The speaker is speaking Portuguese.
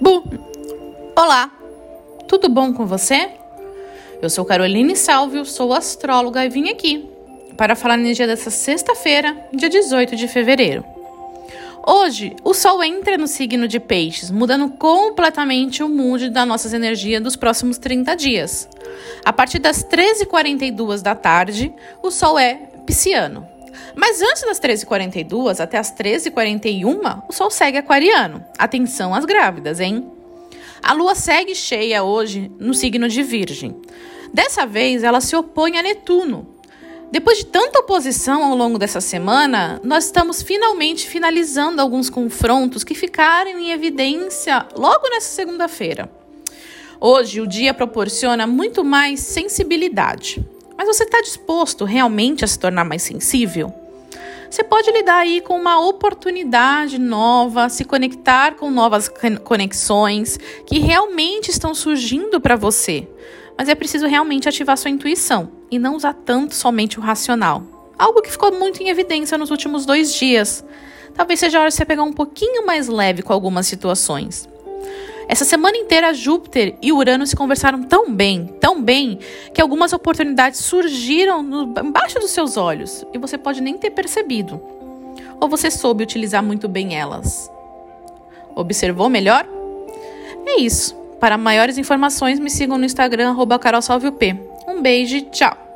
Bu! Olá! Tudo bom com você? Eu sou Caroline Salvio, sou astróloga e vim aqui para falar no dia dessa sexta-feira, dia 18 de fevereiro. Hoje, o Sol entra no signo de Peixes, mudando completamente o mood das nossas energias dos próximos 30 dias. A partir das 13h42 da tarde, o Sol é pisciano. Mas antes das 13h42 até as 13h41, o Sol segue aquariano. Atenção às grávidas, hein? A Lua segue cheia hoje no signo de Virgem. Dessa vez, ela se opõe a Netuno. Depois de tanta oposição ao longo dessa semana, nós estamos finalmente finalizando alguns confrontos que ficaram em evidência logo nessa segunda-feira. Hoje, o dia proporciona muito mais sensibilidade. Mas você está disposto realmente a se tornar mais sensível? Você pode lidar aí com uma oportunidade nova, se conectar com novas conexões que realmente estão surgindo para você. Mas é preciso realmente ativar sua intuição e não usar tanto somente o racional. Algo que ficou muito em evidência nos últimos dois dias. Talvez seja a hora de você pegar um pouquinho mais leve com algumas situações. Essa semana inteira, Júpiter e Urano se conversaram tão bem, tão bem, que algumas oportunidades surgiram no, embaixo dos seus olhos e você pode nem ter percebido. Ou você soube utilizar muito bem elas. Observou melhor? É isso. Para maiores informações, me sigam no Instagram, carolsalviop. Um beijo e tchau!